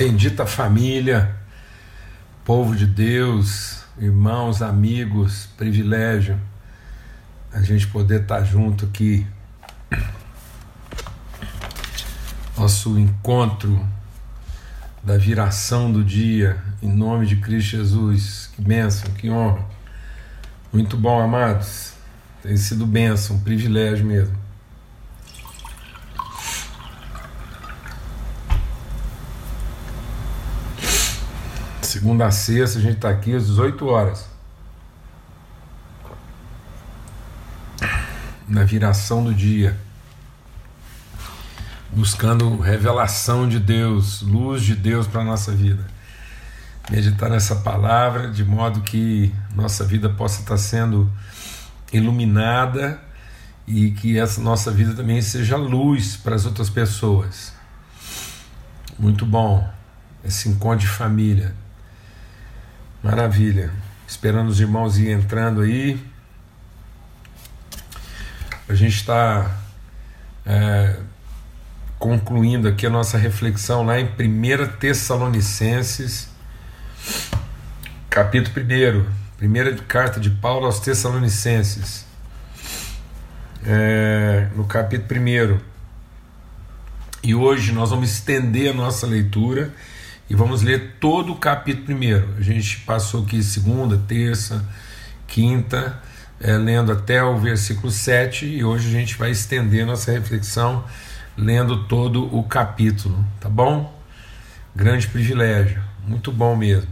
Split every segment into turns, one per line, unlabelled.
Bendita família, povo de Deus, irmãos, amigos, privilégio a gente poder estar junto aqui. Nosso encontro da viração do dia, em nome de Cristo Jesus. Que bênção, que honra. Muito bom, amados. Tem sido bênção, um privilégio mesmo. Segunda a sexta, a gente está aqui às 18 horas. Na viração do dia. Buscando revelação de Deus, luz de Deus para a nossa vida. Meditar nessa palavra de modo que nossa vida possa estar sendo iluminada e que essa nossa vida também seja luz para as outras pessoas. Muito bom esse encontro de família. Maravilha. Esperando os irmãos ir entrando aí. A gente está é, concluindo aqui a nossa reflexão lá em 1 Tessalonicenses, capítulo 1. Primeira carta de Paulo aos Tessalonicenses. É, no capítulo 1. E hoje nós vamos estender a nossa leitura e vamos ler todo o capítulo primeiro. A gente passou aqui segunda, terça, quinta, é, lendo até o versículo 7 e hoje a gente vai estender nossa reflexão lendo todo o capítulo, tá bom? Grande privilégio, muito bom mesmo.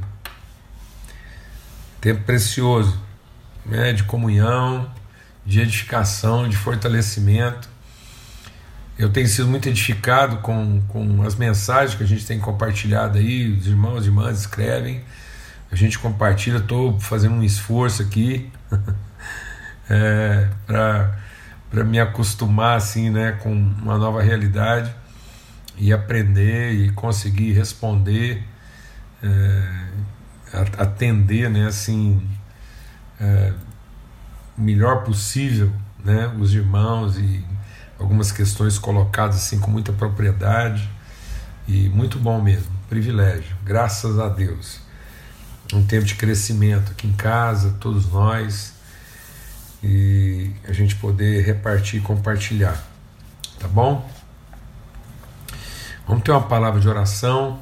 Tempo precioso, né, de comunhão, de edificação, de fortalecimento eu tenho sido muito edificado com, com as mensagens que a gente tem compartilhado aí, os irmãos e irmãs escrevem, a gente compartilha, estou fazendo um esforço aqui é, para me acostumar assim, né, com uma nova realidade e aprender e conseguir responder, é, atender né, assim, é, o melhor possível né, os irmãos e algumas questões colocadas assim com muita propriedade e muito bom mesmo, privilégio, graças a Deus. Um tempo de crescimento aqui em casa, todos nós, e a gente poder repartir e compartilhar, tá bom? Vamos ter uma palavra de oração,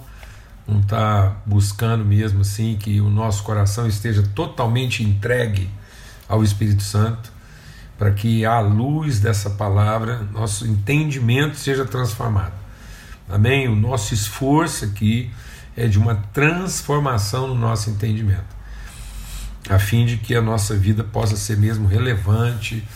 vamos estar tá buscando mesmo assim que o nosso coração esteja totalmente entregue ao Espírito Santo para que à luz dessa palavra nosso entendimento seja transformado. Amém? O nosso esforço aqui é de uma transformação no nosso entendimento, a fim de que a nossa vida possa ser mesmo relevante,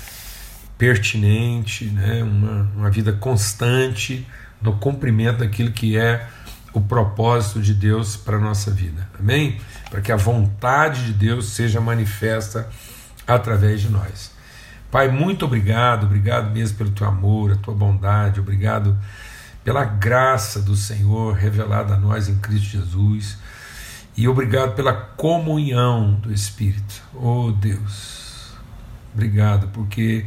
pertinente, né? uma, uma vida constante no cumprimento daquilo que é o propósito de Deus para a nossa vida. Amém? Para que a vontade de Deus seja manifesta através de nós. Pai, muito obrigado, obrigado mesmo pelo teu amor, a tua bondade, obrigado pela graça do Senhor revelada a nós em Cristo Jesus e obrigado pela comunhão do Espírito. Oh Deus, obrigado porque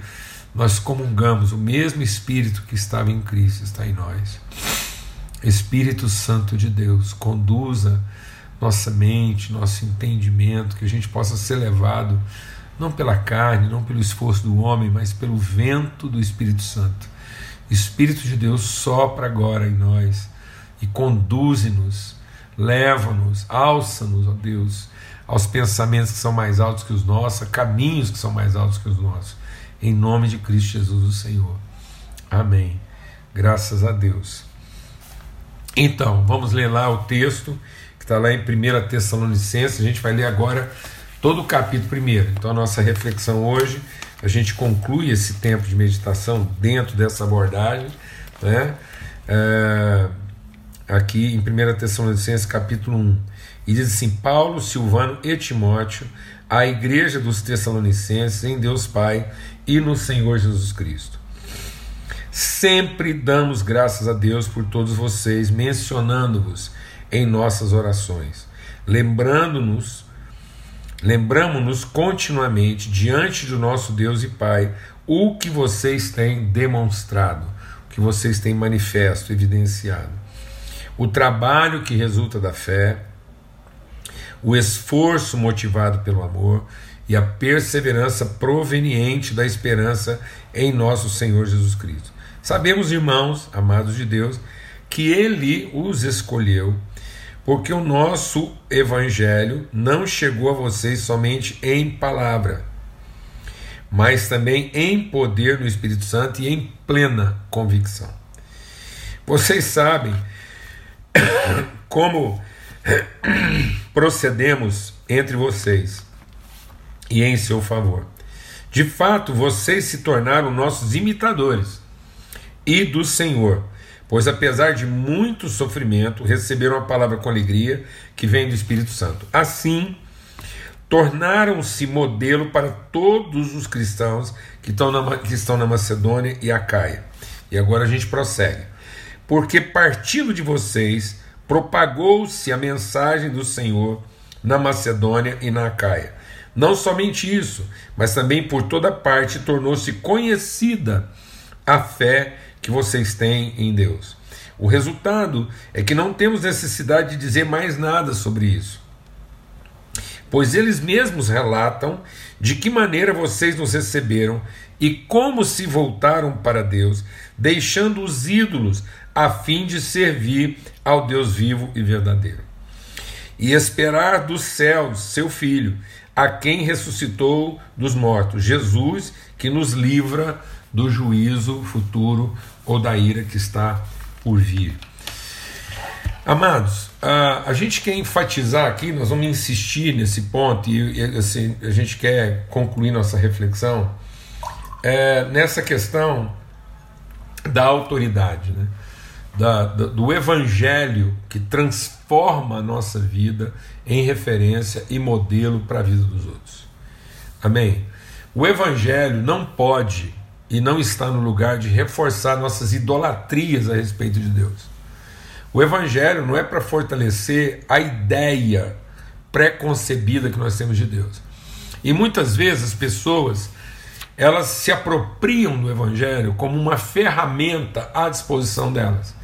nós comungamos o mesmo Espírito que estava em Cristo, está em nós. Espírito Santo de Deus, conduza nossa mente, nosso entendimento, que a gente possa ser levado não pela carne, não pelo esforço do homem, mas pelo vento do Espírito Santo. Espírito de Deus sopra agora em nós e conduze-nos, leva-nos, alça-nos, ó Deus, aos pensamentos que são mais altos que os nossos, a caminhos que são mais altos que os nossos. Em nome de Cristo Jesus, o Senhor. Amém. Graças a Deus. Então, vamos ler lá o texto que está lá em 1 Tessalonicenses. A gente vai ler agora todo o capítulo primeiro. Então a nossa reflexão hoje, a gente conclui esse tempo de meditação dentro dessa abordagem, né? É, aqui em 1 Tessalonicenses capítulo 1, e diz assim, Paulo, Silvano e Timóteo, a igreja dos Tessalonicenses em Deus Pai e no Senhor Jesus Cristo. Sempre damos graças a Deus por todos vocês, mencionando-vos em nossas orações, lembrando-nos Lembramos-nos continuamente diante do nosso Deus e Pai o que vocês têm demonstrado, o que vocês têm manifesto, evidenciado. o trabalho que resulta da fé, o esforço motivado pelo amor e a perseverança proveniente da esperança em nosso Senhor Jesus Cristo. Sabemos, irmãos, amados de Deus, que Ele os escolheu, porque o nosso Evangelho não chegou a vocês somente em palavra, mas também em poder do Espírito Santo e em plena convicção. Vocês sabem como procedemos entre vocês e em seu favor. De fato, vocês se tornaram nossos imitadores e do Senhor, pois apesar de muito sofrimento, receberam a palavra com alegria que vem do Espírito Santo. Assim, tornaram-se modelo para todos os cristãos que estão, na, que estão na Macedônia e Acaia. E agora a gente prossegue. Porque partindo de vocês, propagou-se a mensagem do Senhor na Macedônia e na Acaia. Não somente isso, mas também por toda parte tornou-se conhecida a fé que vocês têm em Deus. O resultado é que não temos necessidade de dizer mais nada sobre isso, pois eles mesmos relatam de que maneira vocês nos receberam e como se voltaram para Deus, deixando os ídolos a fim de servir ao Deus vivo e verdadeiro. E esperar dos céus seu Filho, a quem ressuscitou dos mortos, Jesus, que nos livra do juízo futuro ou da ira que está por vir. Amados, a, a gente quer enfatizar aqui, nós vamos insistir nesse ponto e, e assim, a gente quer concluir nossa reflexão é, nessa questão da autoridade, né? Da, da, do evangelho que transforma a nossa vida em referência e modelo para a vida dos outros. Amém? O evangelho não pode e não está no lugar de reforçar nossas idolatrias a respeito de Deus. O Evangelho não é para fortalecer a ideia preconcebida que nós temos de Deus. E muitas vezes as pessoas elas se apropriam do Evangelho como uma ferramenta à disposição delas.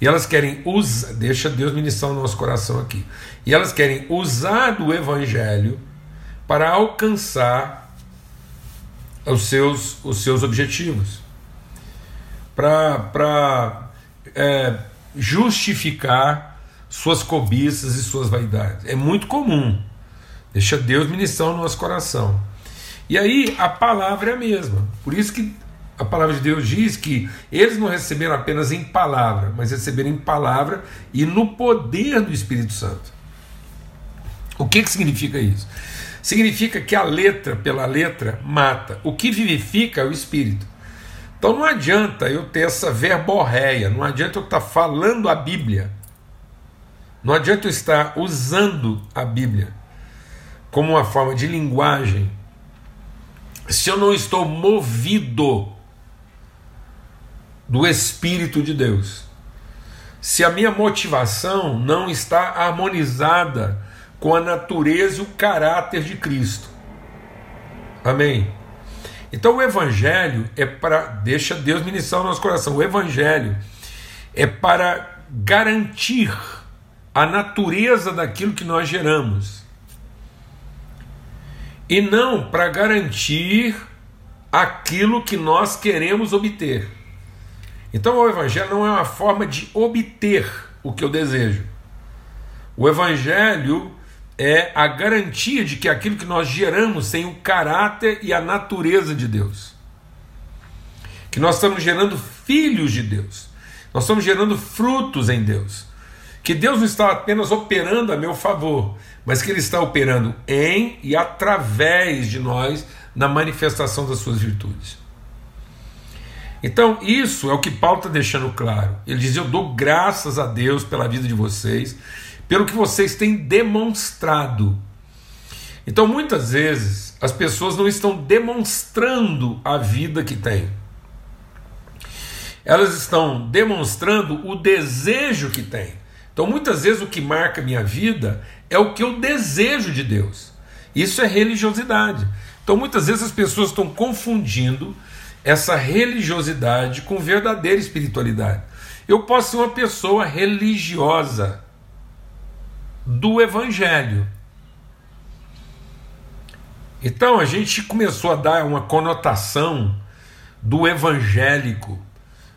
E elas querem usar, deixa Deus ministrar o nosso coração aqui. E elas querem usar do Evangelho para alcançar os seus, os seus objetivos, para é, justificar suas cobiças e suas vaidades. É muito comum. Deixa Deus ministrar no nosso coração. E aí a palavra é a mesma. Por isso que a palavra de Deus diz que eles não receberam apenas em palavra, mas receberam em palavra e no poder do Espírito Santo. O que, que significa isso? significa que a letra pela letra mata. O que vivifica é o espírito. Então não adianta eu ter essa verborréia, não adianta eu estar falando a Bíblia, não adianta eu estar usando a Bíblia como uma forma de linguagem, se eu não estou movido do Espírito de Deus, se a minha motivação não está harmonizada com a natureza e o caráter de Cristo. Amém. Então o evangelho é para deixa Deus ministrar o nosso coração. O evangelho é para garantir a natureza daquilo que nós geramos. E não para garantir aquilo que nós queremos obter. Então o evangelho não é uma forma de obter o que eu desejo. O evangelho é a garantia de que aquilo que nós geramos tem o caráter e a natureza de Deus. Que nós estamos gerando filhos de Deus. Nós estamos gerando frutos em Deus. Que Deus não está apenas operando a meu favor, mas que Ele está operando em e através de nós na manifestação das suas virtudes. Então, isso é o que Paulo está deixando claro. Ele diz: Eu dou graças a Deus pela vida de vocês pelo que vocês têm demonstrado. Então, muitas vezes, as pessoas não estão demonstrando a vida que têm. Elas estão demonstrando o desejo que têm. Então, muitas vezes, o que marca minha vida é o que eu desejo de Deus. Isso é religiosidade. Então, muitas vezes, as pessoas estão confundindo essa religiosidade com verdadeira espiritualidade. Eu posso ser uma pessoa religiosa do Evangelho. Então a gente começou a dar uma conotação do evangélico,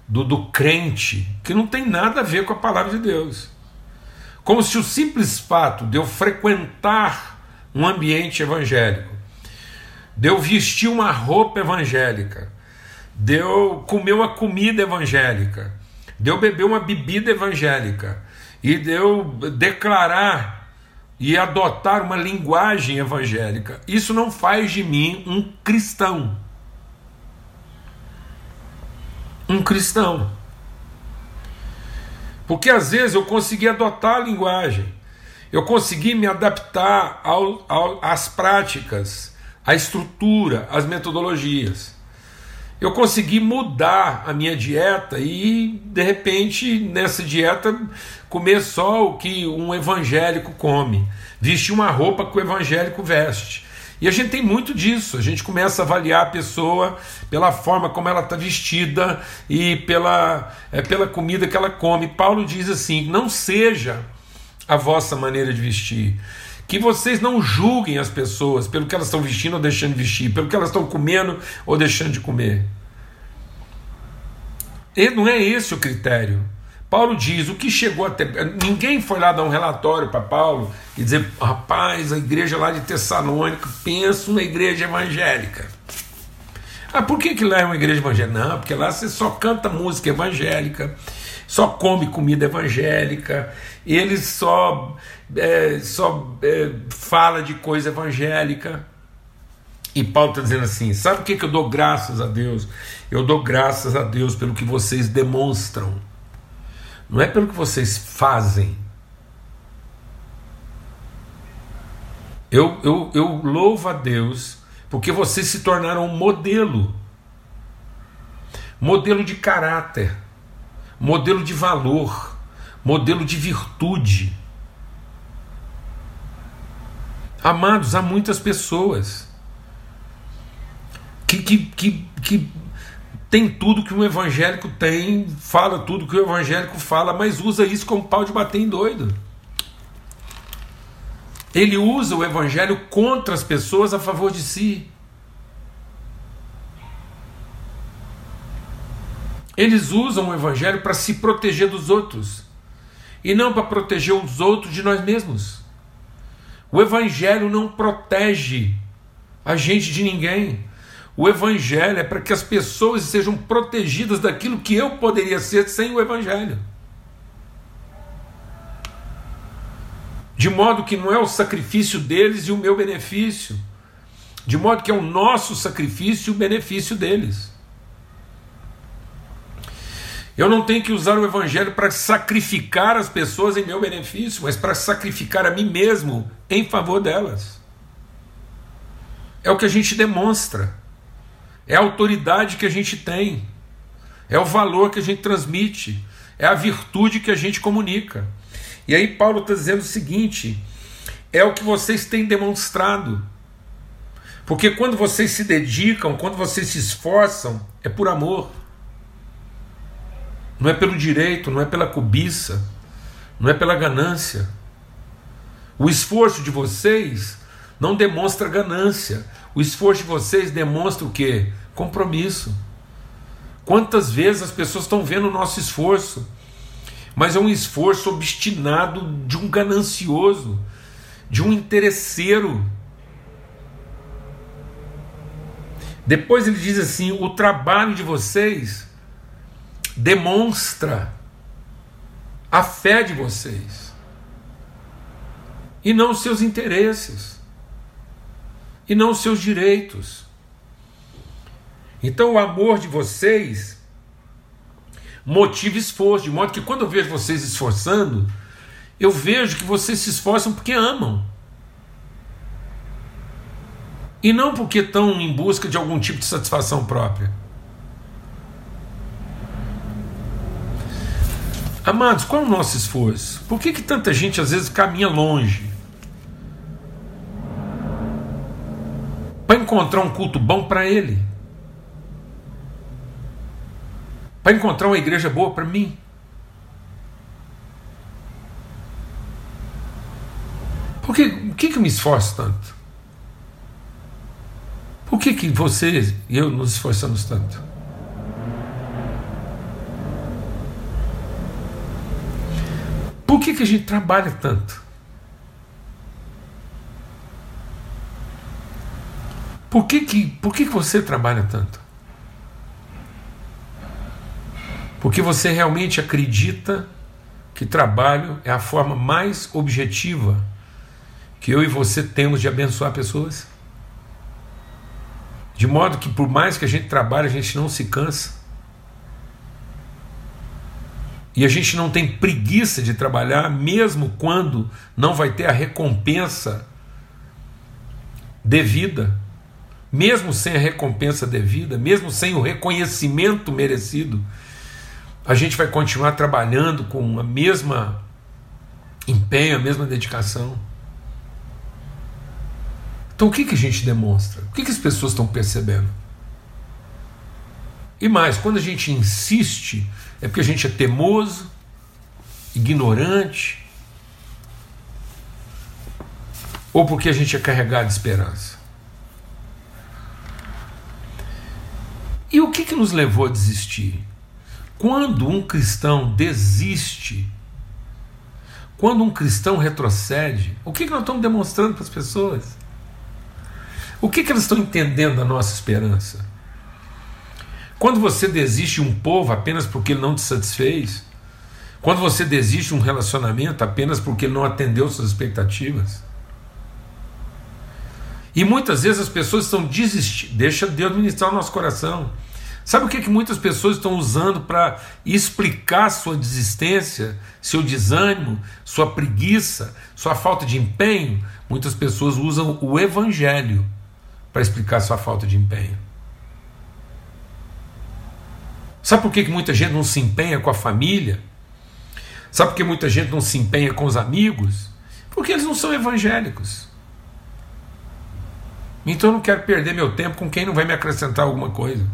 do, do crente, que não tem nada a ver com a palavra de Deus. Como se o simples fato de eu frequentar um ambiente evangélico, de eu vestir uma roupa evangélica, de eu comer uma comida evangélica, de eu beber uma bebida evangélica e de eu declarar e adotar uma linguagem evangélica, isso não faz de mim um cristão. Um cristão. Porque às vezes eu consegui adotar a linguagem, eu consegui me adaptar ao, ao, às práticas, à estrutura, às metodologias. Eu consegui mudar a minha dieta e, de repente, nessa dieta, comer só o que um evangélico come, vestir uma roupa que o evangélico veste. E a gente tem muito disso, a gente começa a avaliar a pessoa pela forma como ela está vestida e pela, é, pela comida que ela come. Paulo diz assim: não seja a vossa maneira de vestir. Que vocês não julguem as pessoas pelo que elas estão vestindo ou deixando de vestir, pelo que elas estão comendo ou deixando de comer. E não é esse o critério. Paulo diz o que chegou até. Ninguém foi lá dar um relatório para Paulo e dizer: rapaz, a igreja lá de Tessalônica, pensa uma igreja evangélica. Ah, por que, que lá é uma igreja evangélica? Não, porque lá você só canta música evangélica, só come comida evangélica, ele só, é, só é, fala de coisa evangélica. E Paulo está dizendo assim: sabe o que, que eu dou graças a Deus? Eu dou graças a Deus pelo que vocês demonstram, não é pelo que vocês fazem. Eu, eu, eu louvo a Deus porque vocês se tornaram um modelo modelo de caráter, modelo de valor, modelo de virtude. Amados, há muitas pessoas que, que, que, que tem tudo que um evangélico tem, fala tudo que o evangélico fala, mas usa isso como pau de bater em doido. Ele usa o evangelho contra as pessoas a favor de si. Eles usam o evangelho para se proteger dos outros e não para proteger os outros de nós mesmos. O evangelho não protege a gente de ninguém. O Evangelho é para que as pessoas sejam protegidas daquilo que eu poderia ser sem o Evangelho. De modo que não é o sacrifício deles e o meu benefício. De modo que é o nosso sacrifício e o benefício deles. Eu não tenho que usar o Evangelho para sacrificar as pessoas em meu benefício, mas para sacrificar a mim mesmo em favor delas. É o que a gente demonstra é a autoridade que a gente tem, é o valor que a gente transmite, é a virtude que a gente comunica. E aí Paulo está dizendo o seguinte: é o que vocês têm demonstrado. Porque quando vocês se dedicam, quando vocês se esforçam, é por amor. Não é pelo direito, não é pela cobiça, não é pela ganância. O esforço de vocês não demonstra ganância. O esforço de vocês demonstra o quê? Compromisso. Quantas vezes as pessoas estão vendo o nosso esforço, mas é um esforço obstinado de um ganancioso, de um interesseiro. Depois ele diz assim: o trabalho de vocês demonstra a fé de vocês e não os seus interesses e não os seus direitos. Então o amor de vocês motiva esforço, de modo que quando eu vejo vocês esforçando, eu vejo que vocês se esforçam porque amam. E não porque estão em busca de algum tipo de satisfação própria. Amados, qual é o nosso esforço? Por que, que tanta gente às vezes caminha longe? Para encontrar um culto bom para ele. Para encontrar uma igreja boa para mim. Por que, por que, que eu me esforço tanto? Por que, que você e eu nos esforçamos tanto? Por que, que a gente trabalha tanto? Por que, que, por que, que você trabalha tanto? Porque você realmente acredita que trabalho é a forma mais objetiva que eu e você temos de abençoar pessoas? De modo que, por mais que a gente trabalhe, a gente não se cansa. E a gente não tem preguiça de trabalhar, mesmo quando não vai ter a recompensa devida. Mesmo sem a recompensa devida, mesmo sem o reconhecimento merecido, a gente vai continuar trabalhando com a mesma empenho, a mesma dedicação. Então o que, que a gente demonstra? O que, que as pessoas estão percebendo? E mais, quando a gente insiste, é porque a gente é teimoso, ignorante, ou porque a gente é carregado de esperança? E o que, que nos levou a desistir? Quando um cristão desiste, quando um cristão retrocede, o que, que nós estamos demonstrando para as pessoas? O que, que elas estão entendendo da nossa esperança? Quando você desiste um povo apenas porque ele não te satisfez, quando você desiste um relacionamento apenas porque ele não atendeu suas expectativas, e muitas vezes as pessoas estão desistindo, deixa Deus ministrar o nosso coração. Sabe o que, que muitas pessoas estão usando para explicar sua desistência, seu desânimo, sua preguiça, sua falta de empenho? Muitas pessoas usam o Evangelho para explicar sua falta de empenho. Sabe por que, muita gente não se empenha com a família? Sabe por que muita gente não se empenha com os amigos? Porque eles não são evangélicos. Então eu não quero perder meu tempo com quem não vai me acrescentar alguma coisa.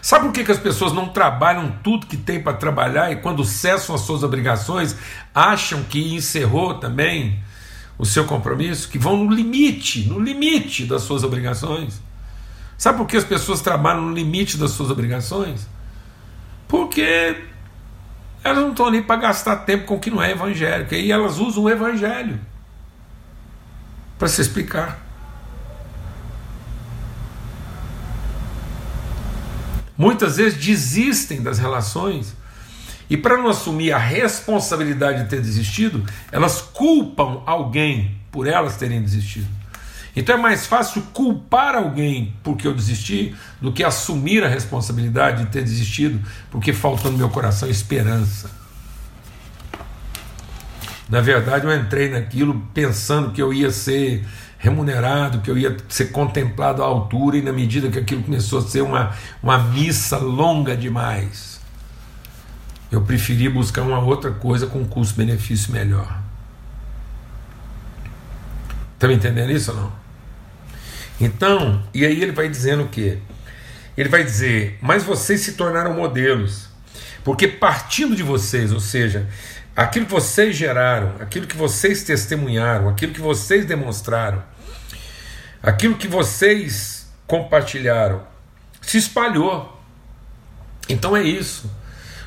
Sabe por que, que as pessoas não trabalham tudo que tem para trabalhar e quando cessam as suas obrigações acham que encerrou também o seu compromisso, que vão no limite, no limite das suas obrigações. Sabe por que as pessoas trabalham no limite das suas obrigações? Porque elas não estão ali para gastar tempo com o que não é evangélico. E elas usam o evangelho para se explicar. Muitas vezes desistem das relações e para não assumir a responsabilidade de ter desistido, elas culpam alguém por elas terem desistido. Então é mais fácil culpar alguém porque eu desisti do que assumir a responsabilidade de ter desistido porque faltou no meu coração esperança. Na verdade, eu entrei naquilo pensando que eu ia ser remunerado, que eu ia ser contemplado à altura, e na medida que aquilo começou a ser uma, uma missa longa demais, eu preferi buscar uma outra coisa com custo-benefício melhor. Está me entendendo isso ou não? Então, e aí ele vai dizendo o quê? Ele vai dizer, mas vocês se tornaram modelos, porque partindo de vocês, ou seja, aquilo que vocês geraram, aquilo que vocês testemunharam, aquilo que vocês demonstraram, aquilo que vocês compartilharam, se espalhou. Então é isso.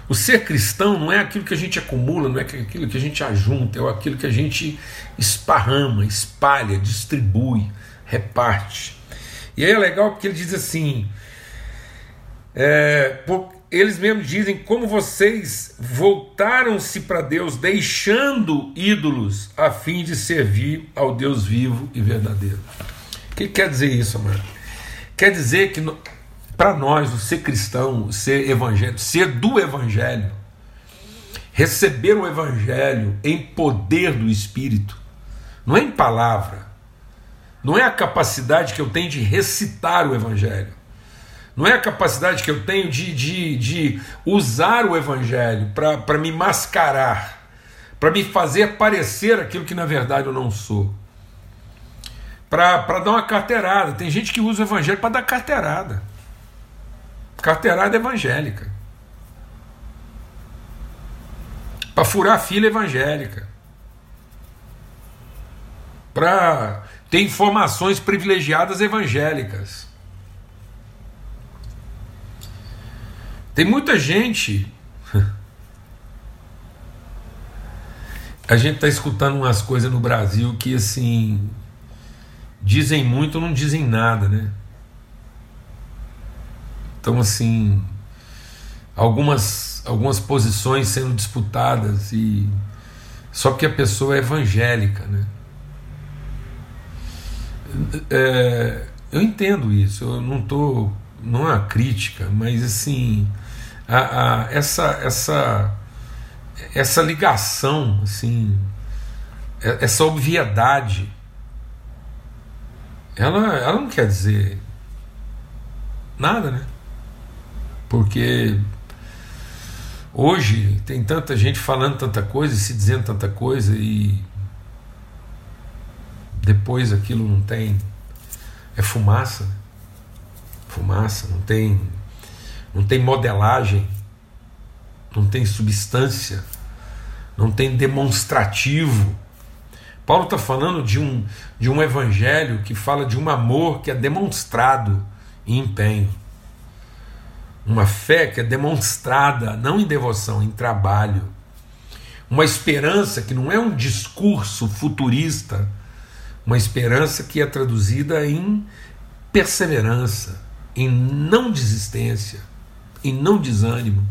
O ser cristão não é aquilo que a gente acumula, não é aquilo que a gente ajunta, é aquilo que a gente esparrama, espalha, distribui, reparte. E aí é legal porque ele diz assim: é, eles mesmos dizem como vocês voltaram-se para Deus, deixando ídolos a fim de servir ao Deus vivo e verdadeiro. O que quer dizer isso, amado? Quer dizer que para nós, o ser cristão, o ser evangélico, ser do evangelho, receber o evangelho em poder do Espírito, não é em palavra, não é a capacidade que eu tenho de recitar o evangelho, não é a capacidade que eu tenho de, de, de usar o evangelho para me mascarar, para me fazer parecer aquilo que na verdade eu não sou. Para dar uma carteirada. Tem gente que usa o evangelho para dar carteirada carteirada evangélica. Para furar a fila evangélica. para ter informações privilegiadas evangélicas. Tem muita gente. A gente está escutando umas coisas no Brasil que assim dizem muito, não dizem nada, né? Então assim, algumas algumas posições sendo disputadas e só porque a pessoa é evangélica, né? É, eu entendo isso, eu não estou. Não é uma crítica, mas assim. A, a, essa, essa, essa ligação, assim, é, essa obviedade, ela, ela não quer dizer nada, né? Porque hoje tem tanta gente falando tanta coisa se dizendo tanta coisa e depois aquilo não tem. É fumaça. Fumaça, não tem. Não tem modelagem, não tem substância, não tem demonstrativo. Paulo está falando de um, de um evangelho que fala de um amor que é demonstrado em empenho. Uma fé que é demonstrada, não em devoção, em trabalho. Uma esperança que não é um discurso futurista uma esperança que é traduzida em perseverança, em não desistência, em não desânimo.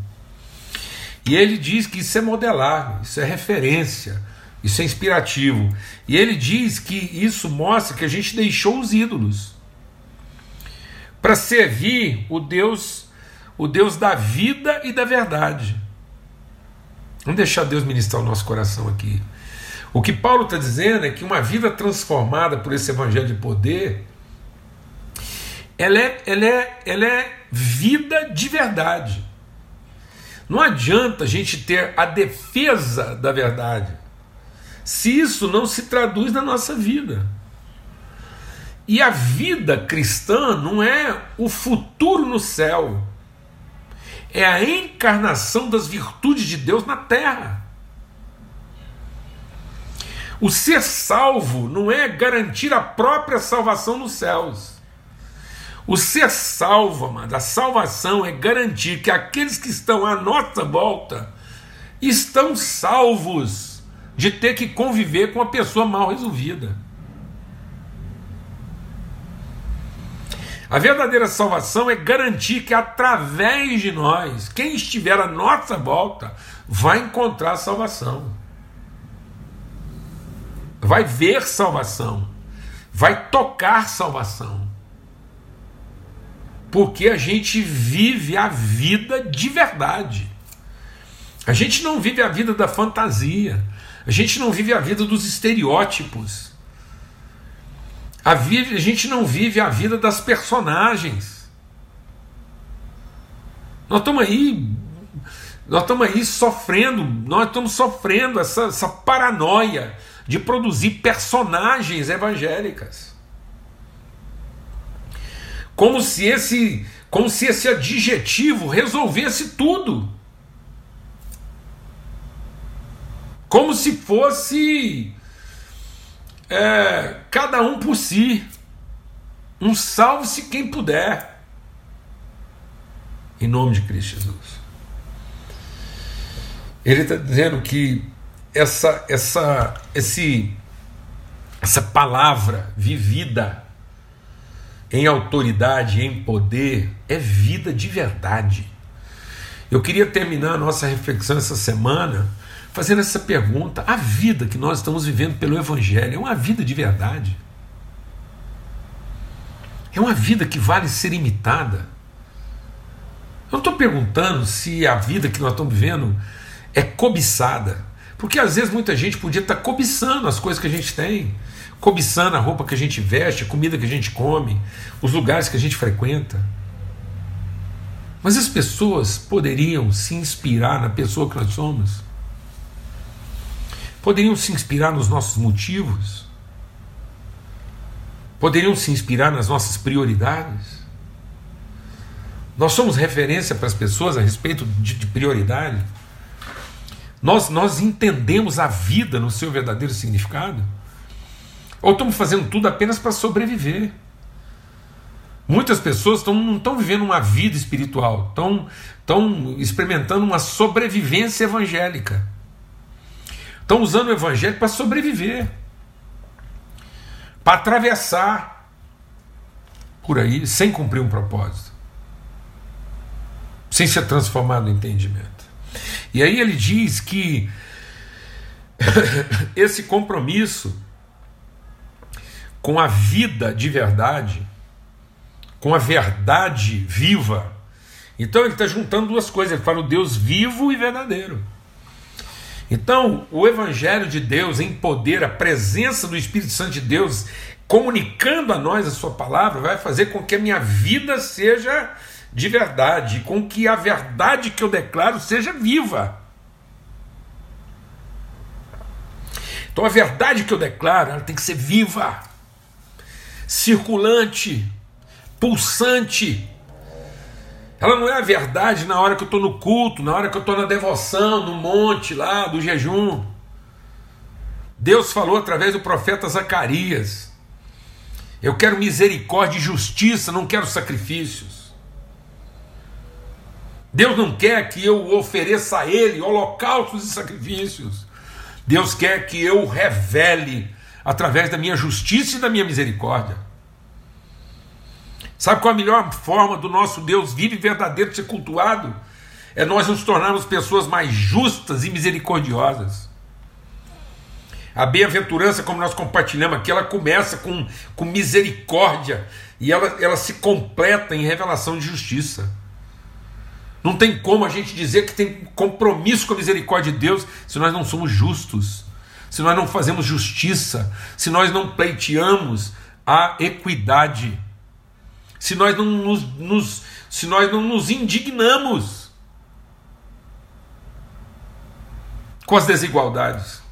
E ele diz que isso é modelar, isso é referência, isso é inspirativo. E ele diz que isso mostra que a gente deixou os ídolos para servir o Deus, o Deus da vida e da verdade. Vamos deixar Deus ministrar o nosso coração aqui. O que Paulo está dizendo é que uma vida transformada por esse evangelho de poder, ela é, ela é, ela é vida de verdade. Não adianta a gente ter a defesa da verdade se isso não se traduz na nossa vida. E a vida cristã não é o futuro no céu, é a encarnação das virtudes de Deus na terra. O ser salvo não é garantir a própria salvação nos céus. O ser salvo, amado, a salvação é garantir que aqueles que estão à nossa volta estão salvos de ter que conviver com a pessoa mal resolvida. A verdadeira salvação é garantir que através de nós, quem estiver à nossa volta, vai encontrar salvação vai ver salvação, vai tocar salvação. Porque a gente vive a vida de verdade. A gente não vive a vida da fantasia. A gente não vive a vida dos estereótipos. A, vive, a gente não vive a vida das personagens. Nós estamos aí, nós estamos aí sofrendo, nós estamos sofrendo essa, essa paranoia de produzir personagens evangélicas. Como se esse, como se esse adjetivo resolvesse tudo. Como se fosse é, cada um por si. Um salve-se quem puder. Em nome de Cristo Jesus. Ele está dizendo que essa, essa, esse, essa palavra vivida em autoridade, em poder, é vida de verdade. Eu queria terminar a nossa reflexão essa semana fazendo essa pergunta: a vida que nós estamos vivendo pelo Evangelho é uma vida de verdade? É uma vida que vale ser imitada? Eu não estou perguntando se a vida que nós estamos vivendo é cobiçada. Porque às vezes muita gente podia estar cobiçando as coisas que a gente tem, cobiçando a roupa que a gente veste, a comida que a gente come, os lugares que a gente frequenta. Mas as pessoas poderiam se inspirar na pessoa que nós somos? Poderiam se inspirar nos nossos motivos? Poderiam se inspirar nas nossas prioridades? Nós somos referência para as pessoas a respeito de, de prioridade? Nós, nós entendemos a vida no seu verdadeiro significado? Ou estamos fazendo tudo apenas para sobreviver. Muitas pessoas tão, não estão vivendo uma vida espiritual, estão, estão experimentando uma sobrevivência evangélica. Estão usando o evangelho para sobreviver, para atravessar por aí sem cumprir um propósito, sem ser transformado no entendimento. E aí ele diz que esse compromisso com a vida de verdade, com a verdade viva. Então ele está juntando duas coisas, ele fala o Deus vivo e verdadeiro. Então, o Evangelho de Deus em poder, a presença do Espírito Santo de Deus comunicando a nós a Sua palavra, vai fazer com que a minha vida seja de verdade, com que a verdade que eu declaro seja viva. Então, a verdade que eu declaro ela tem que ser viva circulante, pulsante. Ela não é a verdade na hora que eu estou no culto, na hora que eu estou na devoção, no monte lá do jejum. Deus falou através do profeta Zacarias: Eu quero misericórdia e justiça, não quero sacrifícios. Deus não quer que eu ofereça a Ele holocaustos e sacrifícios. Deus quer que eu revele através da minha justiça e da minha misericórdia. Sabe qual a melhor forma do nosso Deus vivo e verdadeiro de ser cultuado? É nós nos tornarmos pessoas mais justas e misericordiosas. A bem-aventurança, como nós compartilhamos aqui, ela começa com, com misericórdia e ela, ela se completa em revelação de justiça. Não tem como a gente dizer que tem compromisso com a misericórdia de Deus se nós não somos justos se nós não fazemos justiça, se nós não pleiteamos a equidade, se nós não nos, nos se nós não nos indignamos com as desigualdades.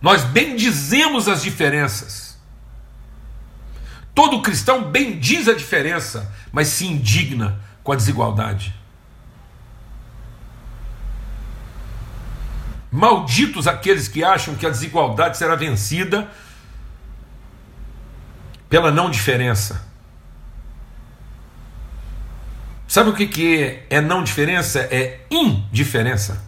Nós bendizemos as diferenças. Todo cristão bendiz a diferença, mas se indigna com a desigualdade. Malditos aqueles que acham que a desigualdade será vencida pela não diferença. Sabe o que, que é não diferença? É indiferença.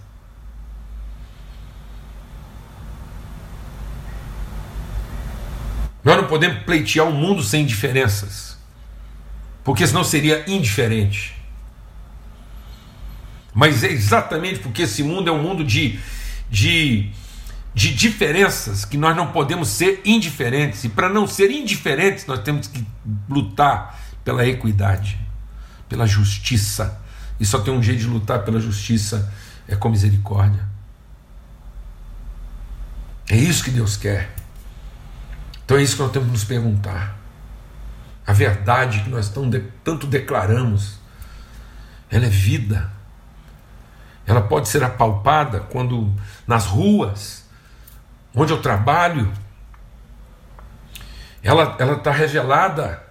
Nós não podemos pleitear um mundo sem diferenças, porque senão seria indiferente. Mas é exatamente porque esse mundo é um mundo de de, de diferenças que nós não podemos ser indiferentes. E para não ser indiferentes, nós temos que lutar pela equidade, pela justiça. E só tem um jeito de lutar pela justiça é com misericórdia. É isso que Deus quer. Então é isso que nós temos que nos perguntar. A verdade que nós tanto declaramos, ela é vida. Ela pode ser apalpada quando nas ruas, onde eu trabalho, ela está revelada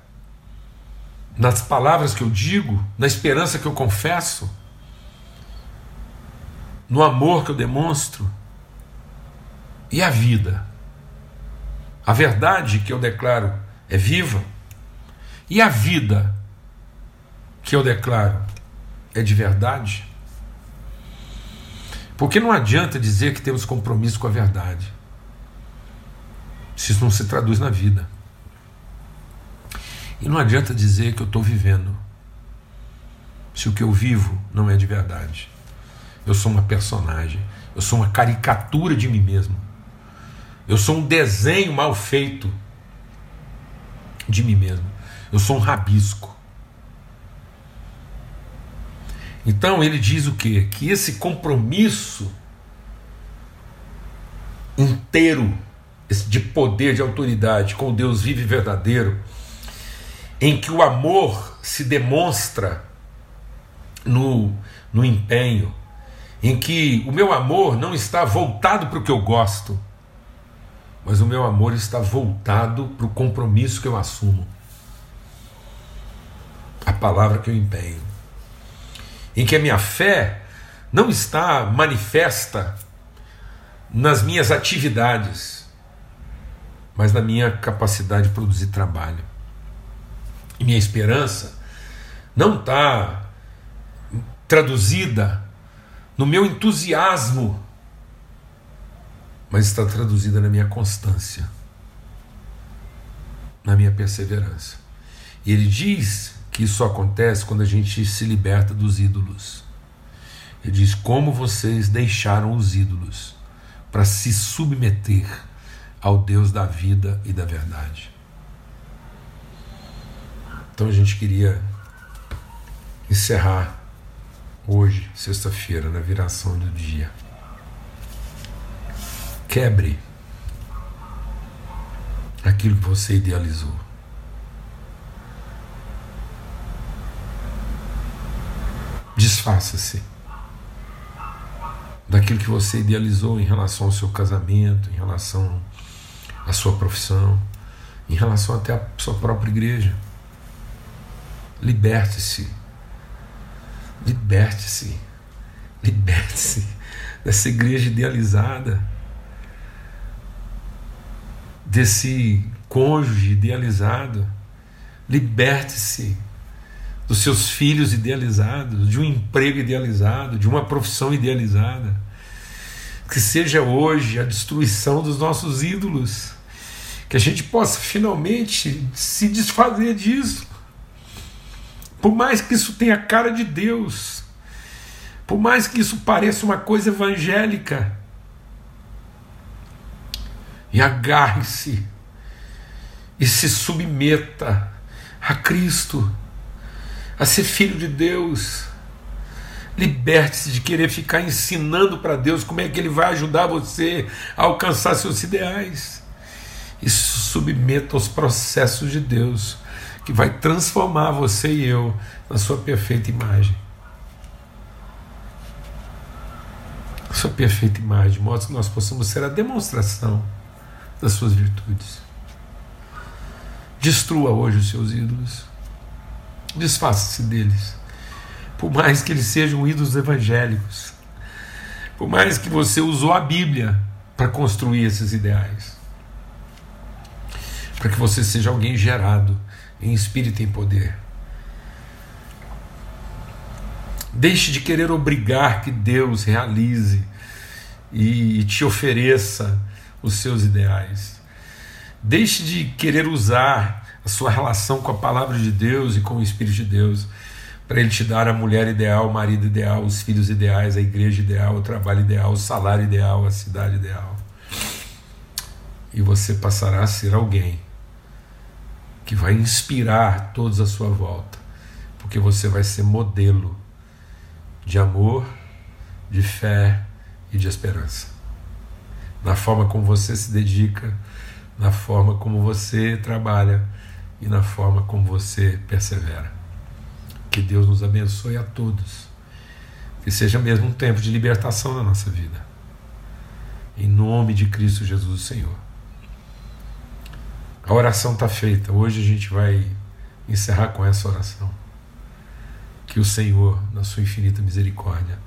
nas palavras que eu digo, na esperança que eu confesso, no amor que eu demonstro. E a vida? A verdade que eu declaro é viva? E a vida que eu declaro é de verdade? Porque não adianta dizer que temos compromisso com a verdade, se isso não se traduz na vida. E não adianta dizer que eu estou vivendo, se o que eu vivo não é de verdade. Eu sou uma personagem, eu sou uma caricatura de mim mesmo, eu sou um desenho mal feito de mim mesmo, eu sou um rabisco. Então ele diz o quê? Que esse compromisso inteiro de poder, de autoridade com Deus vivo e verdadeiro, em que o amor se demonstra no, no empenho, em que o meu amor não está voltado para o que eu gosto, mas o meu amor está voltado para o compromisso que eu assumo, palavra que eu empenho em que a minha fé não está manifesta nas minhas atividades, mas na minha capacidade de produzir trabalho. E minha esperança não está traduzida no meu entusiasmo, mas está traduzida na minha constância, na minha perseverança. E ele diz que isso acontece quando a gente se liberta dos ídolos. Ele diz: Como vocês deixaram os ídolos para se submeter ao Deus da vida e da verdade. Então a gente queria encerrar hoje, sexta-feira, na viração do dia. Quebre aquilo que você idealizou. Desfaça-se daquilo que você idealizou em relação ao seu casamento, em relação à sua profissão, em relação até à sua própria igreja. Liberte-se. Liberte-se. Liberte-se dessa igreja idealizada, desse cônjuge idealizado. Liberte-se dos seus filhos idealizados, de um emprego idealizado, de uma profissão idealizada. Que seja hoje a destruição dos nossos ídolos, que a gente possa finalmente se desfazer disso. Por mais que isso tenha cara de Deus, por mais que isso pareça uma coisa evangélica, e agarre-se e se submeta a Cristo a ser filho de Deus. Liberte-se de querer ficar ensinando para Deus como é que Ele vai ajudar você a alcançar seus ideais. E submeta aos processos de Deus, que vai transformar você e eu na sua perfeita imagem. Sua perfeita imagem, de modo que nós possamos ser a demonstração das suas virtudes. Destrua hoje os seus ídolos. Desfaça-se deles. Por mais que eles sejam ídolos evangélicos. Por mais que você usou a Bíblia para construir esses ideais. Para que você seja alguém gerado em espírito e em poder. Deixe de querer obrigar que Deus realize e te ofereça os seus ideais. Deixe de querer usar a sua relação com a palavra de Deus e com o Espírito de Deus, para Ele te dar a mulher ideal, o marido ideal, os filhos ideais, a igreja ideal, o trabalho ideal, o salário ideal, a cidade ideal. E você passará a ser alguém que vai inspirar todos à sua volta, porque você vai ser modelo de amor, de fé e de esperança. Na forma como você se dedica, na forma como você trabalha, e na forma como você persevera. Que Deus nos abençoe a todos. Que seja mesmo um tempo de libertação na nossa vida. Em nome de Cristo Jesus, Senhor. A oração está feita. Hoje a gente vai encerrar com essa oração. Que o Senhor, na sua infinita misericórdia,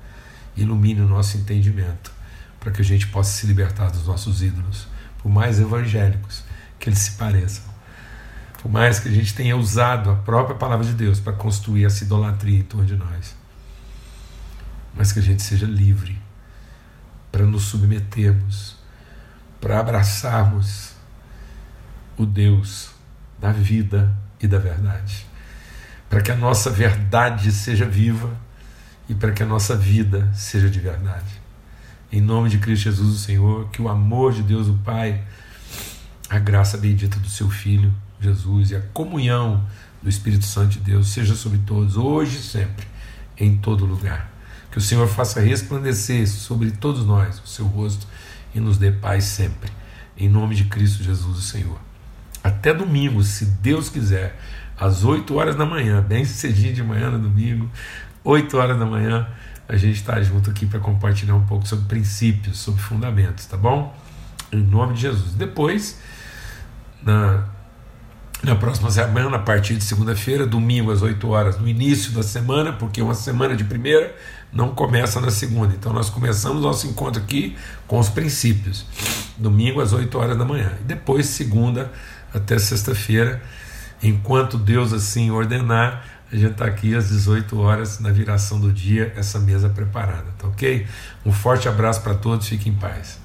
ilumine o nosso entendimento para que a gente possa se libertar dos nossos ídolos, por mais evangélicos que eles se pareçam. Por mais que a gente tenha usado a própria palavra de Deus para construir essa idolatria em torno de nós, mas que a gente seja livre para nos submetermos, para abraçarmos o Deus da vida e da verdade, para que a nossa verdade seja viva e para que a nossa vida seja de verdade. Em nome de Cristo Jesus, o Senhor, que o amor de Deus, o Pai, a graça bendita do seu Filho, Jesus e a comunhão do Espírito Santo de Deus seja sobre todos, hoje e sempre, em todo lugar. Que o Senhor faça resplandecer sobre todos nós o seu rosto e nos dê paz sempre. Em nome de Cristo Jesus, o Senhor. Até domingo, se Deus quiser, às 8 horas da manhã, bem cedinho de manhã no domingo, 8 horas da manhã, a gente está junto aqui para compartilhar um pouco sobre princípios, sobre fundamentos, tá bom? Em nome de Jesus. Depois, na na próxima semana, a partir de segunda-feira, domingo às 8 horas, no início da semana, porque uma semana de primeira, não começa na segunda. Então nós começamos nosso encontro aqui com os princípios. Domingo às 8 horas da manhã. E depois, segunda até sexta-feira, enquanto Deus assim ordenar, a gente está aqui às 18 horas na viração do dia, essa mesa preparada, tá ok? Um forte abraço para todos, fiquem em paz.